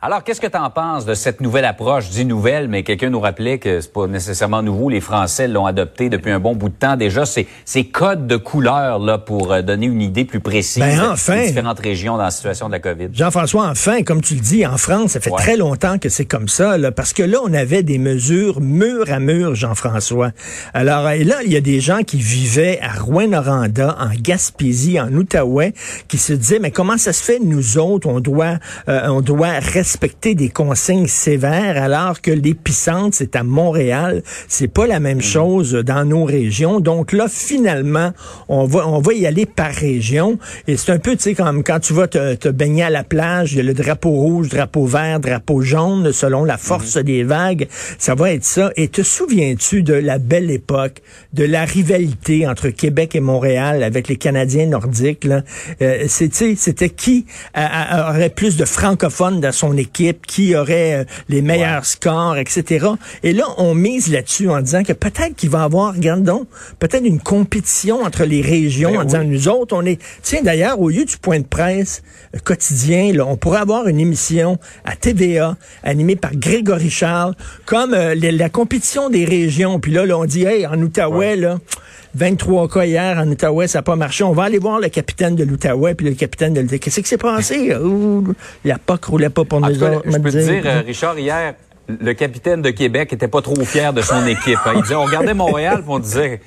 Alors, qu'est-ce que tu en penses de cette nouvelle approche? Dis nouvelle, mais quelqu'un nous rappelait que c'est pas nécessairement nouveau. Les Français l'ont adopté depuis un bon bout de temps déjà. Ces, ces codes de couleurs là pour euh, donner une idée plus précise ben, enfin. des différentes régions dans la situation de la COVID. Jean-François, enfin, comme tu le dis, en France, ça fait Ouais. très longtemps que c'est comme ça, là, parce que là, on avait des mesures mur à mur, Jean-François. Alors, et là, il y a des gens qui vivaient à Rouen-Noranda, en Gaspésie, en Outaouais, qui se disaient, mais comment ça se fait, nous autres, on doit, euh, on doit respecter des consignes sévères, alors que l'épicentre, c'est à Montréal. C'est pas la même chose dans nos régions. Donc là, finalement, on va, on va y aller par région. Et c'est un peu, tu sais, comme quand tu vas te, te baigner à la plage, il y a le drapeau rouge, drapeau vert, drapeau jaune, selon la force des vagues. Ça va être ça. Et te souviens-tu de la belle époque, de la rivalité entre Québec et Montréal avec les Canadiens nordiques, là? Euh, c'était qui aurait plus de francophones dans son équipe, qui aurait euh, les meilleurs scores, etc. Et là, on mise là-dessus en disant que peut-être qu'il va y avoir, regarde donc, peut-être une compétition entre les régions Ben en disant, nous autres, on est... Tiens, d'ailleurs, au lieu du point de presse euh, quotidien, là, on pourrait avoir une émission à TVA animée par Grégory Charles, comme euh, les- la compétition des régions. Puis là, là, on dit, hey, en Outaouais, là... 23 cas hier en Outaouais, ça n'a pas marché. On va aller voir le capitaine de l'Outaouais, puis le capitaine de l'Outaouais. Qu'est-ce qui s'est passé? Ouh, la POC roulait pas pour En nous tout cas, autres. je me peux te dire. dire, euh, Richard, hier, le capitaine de Québec était pas trop fier de son équipe. hein. Il disait, on regardait Montréal, puis on disait,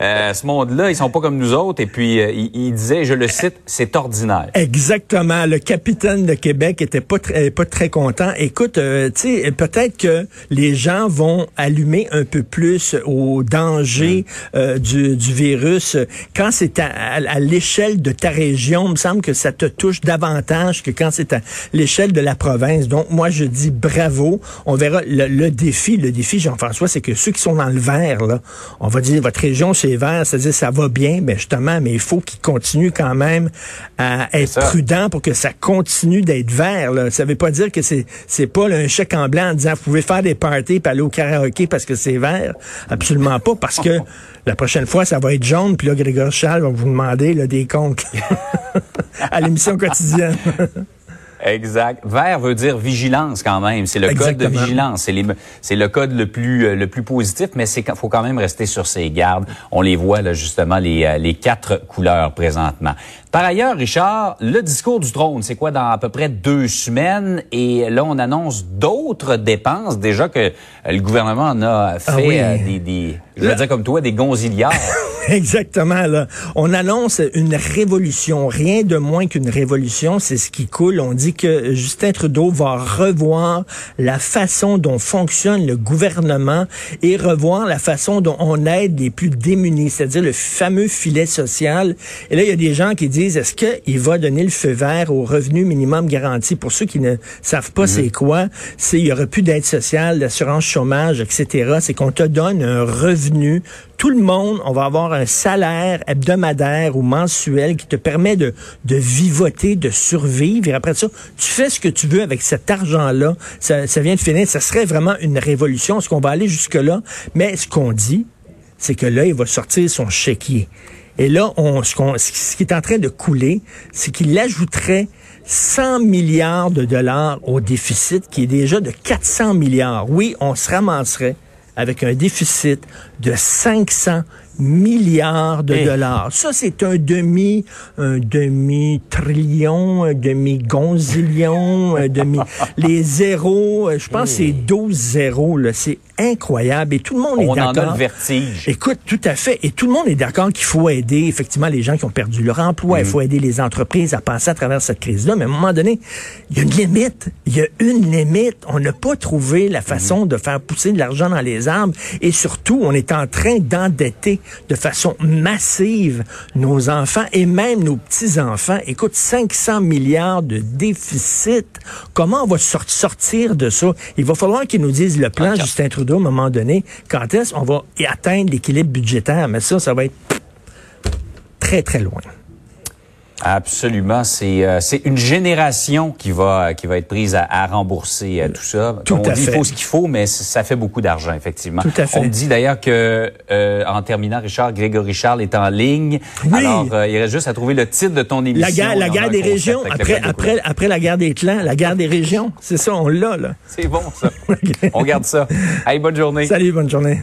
euh, ce monde-là, ils sont pas comme nous autres. Et puis, euh, il, il disait, je le cite, c'est ordinaire. Exactement. Le capitaine de Québec était pas très, pas très content. Écoute, euh, tu sais, peut-être que les gens vont allumer un peu plus au danger euh, du, du virus quand c'est à, à- à l'échelle de ta région. Il me semble que ça te touche davantage que quand c'est à l'échelle de la province. Donc, moi, je dis bravo. On verra le, le défi. Le défi, Jean-François, c'est que ceux qui sont dans le vert, là, on va dire votre région, c'est vert, c'est-à-dire ça va bien, mais justement, mais il faut qu'ils continuent quand même à être ça. prudent pour que ça continue d'être vert. Là. Ça veut pas dire que c'est c'est pas là, un chèque en blanc en disant vous pouvez faire des parties puis aller au karaoké parce que c'est vert. Absolument pas, parce que la prochaine fois, ça va être jaune, puis là, Grégory Charles va vous demander là, des comptes à l'émission quotidienne. Exact. Vert veut dire vigilance quand même. C'est le code de vigilance. C'est le code le plus euh, le plus positif, mais c'est faut quand même rester sur ses gardes. On les voit là justement les euh, les quatre couleurs présentement. Par ailleurs, Richard, le discours du trône, c'est quoi dans à peu près deux semaines? Et là on annonce d'autres dépenses déjà que euh, le gouvernement en a fait Ah oui. euh, des, des je vais Là- dire comme toi des gonziliards. Exactement. Là. On annonce une révolution, rien de moins qu'une révolution, c'est ce qui coule. On dit que Justin Trudeau va revoir la façon dont fonctionne le gouvernement et revoir la façon dont on aide les plus démunis, c'est-à-dire le fameux filet social. Et là, il y a des gens qui disent, est-ce qu'il va donner le feu vert au revenu minimum garanti? Pour ceux qui ne savent pas c'est quoi, c'est il y aura plus d'aide sociale, d'assurance chômage, etc. C'est qu'on te donne un revenu tout le monde, on va avoir un salaire hebdomadaire ou mensuel qui te permet de, vivoter, de survivre. Et après ça, tu fais ce que tu veux avec cet argent-là. Ça, ça vient de finir. Ça serait vraiment une révolution. Est-ce qu'on va aller jusque-là? Mais ce qu'on dit, c'est que là, il va sortir son chéquier. Et là, on, ce, qu'on- ce qui est en train de couler, c'est qu'il ajouterait 100 milliards de dollars au déficit, qui est déjà de 400 milliards. Oui, on se ramasserait avec un déficit de 500 milliards de Eh. dollars. Ça, c'est un demi, un demi-trillion, un demi-gonzillion, un demi... Les zéros, euh, je pense que c'est 12 zéros, là. C'est incroyable. Et tout le monde est on en d'accord. a le vertige. Écoute, tout à fait. Et tout le monde est d'accord qu'il faut aider effectivement les gens qui ont perdu leur emploi. Il faut aider les entreprises à passer à travers cette crise-là. Mais à un moment donné, il y a une limite. Il y a une limite. On n'a pas trouvé la façon de faire pousser de l'argent dans les arbres. Et surtout, on est en train d'endetter de façon massive nos enfants et même nos petits-enfants. Écoute, 500 milliards de déficit. Comment on va sor- sortir de ça? Il va falloir qu'ils nous disent le plan. Justin Trudeau, à un moment donné, quand est-ce qu'on va atteindre l'équilibre budgétaire. Mais ça, ça va être très, très loin. Absolument, c'est euh, c'est une génération qui va qui va être prise à, à rembourser euh, tout ça. Tout On à dit fait. il faut ce qu'il faut, mais ça fait beaucoup d'argent effectivement. Tout à fait. On me dit d'ailleurs que euh, en terminant, Richard Grégory Charles est en ligne. Oui. Alors euh, il reste juste à trouver le titre de ton émission. La guerre, la des régions, après, après, après la guerre des clans, la guerre des régions. C'est ça, on l'a, là. C'est bon ça. On garde ça. Allez, bonne journée. Salut, bonne journée.